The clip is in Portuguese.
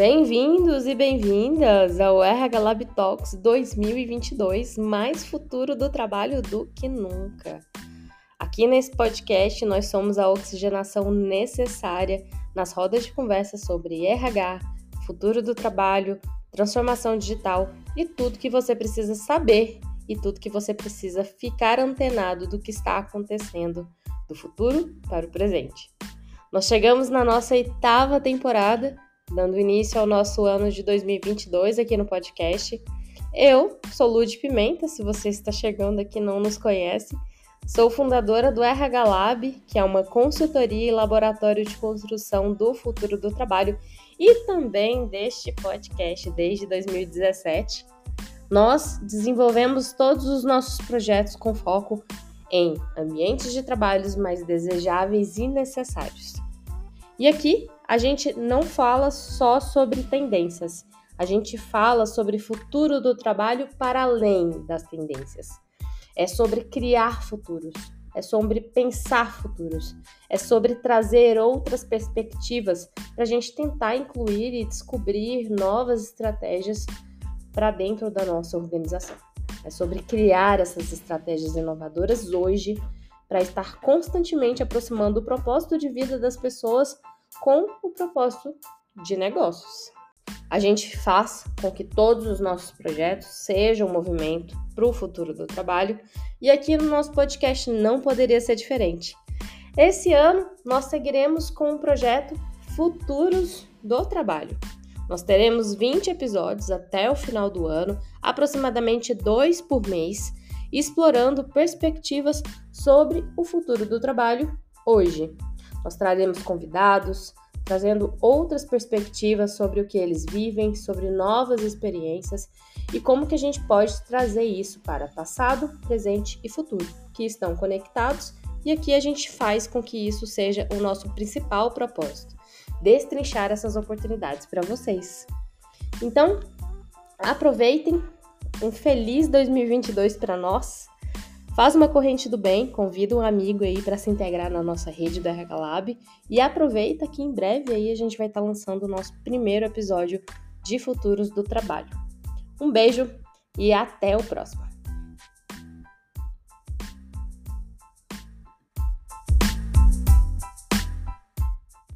Bem-vindos e bem-vindas ao RH Lab Talks 2022, mais futuro do trabalho do que nunca. Aqui nesse podcast nós somos a oxigenação necessária nas rodas de conversa sobre RH, futuro do trabalho, transformação digital e tudo que você precisa saber e tudo que você precisa ficar antenado do que está acontecendo do futuro para o presente. Nós chegamos na nossa oitava temporada dando início ao nosso ano de 2022 aqui no podcast. Eu sou Lud Pimenta, se você está chegando aqui e não nos conhece. Sou fundadora do RH Lab, que é uma consultoria e laboratório de construção do futuro do trabalho, e também deste podcast desde 2017. Nós desenvolvemos todos os nossos projetos com foco em ambientes de trabalhos mais desejáveis e necessários. E aqui a gente não fala só sobre tendências, a gente fala sobre futuro do trabalho para além das tendências. É sobre criar futuros, é sobre pensar futuros, é sobre trazer outras perspectivas para a gente tentar incluir e descobrir novas estratégias para dentro da nossa organização. É sobre criar essas estratégias inovadoras hoje para estar constantemente aproximando o propósito de vida das pessoas com o propósito de negócios. A gente faz com que todos os nossos projetos sejam um movimento para o futuro do trabalho e aqui no nosso podcast não poderia ser diferente. Esse ano nós seguiremos com o projeto Futuros do Trabalho. Nós teremos 20 episódios até o final do ano, aproximadamente dois por mês, explorando perspectivas sobre o futuro do trabalho hoje. Nós traremos convidados, trazendo outras perspectivas sobre o que eles vivem, sobre novas experiências e como que a gente pode trazer isso para passado, presente e futuro, que estão conectados, e aqui a gente faz com que isso seja o nosso principal propósito, destrinchar essas oportunidades para vocês. Então, aproveitem um feliz 2022 para nós Faz uma corrente do bem, convida um amigo aí para se integrar na nossa rede RH Lab e aproveita que em breve aí a gente vai estar tá lançando o nosso primeiro episódio de Futuros do Trabalho. Um beijo e até o próximo.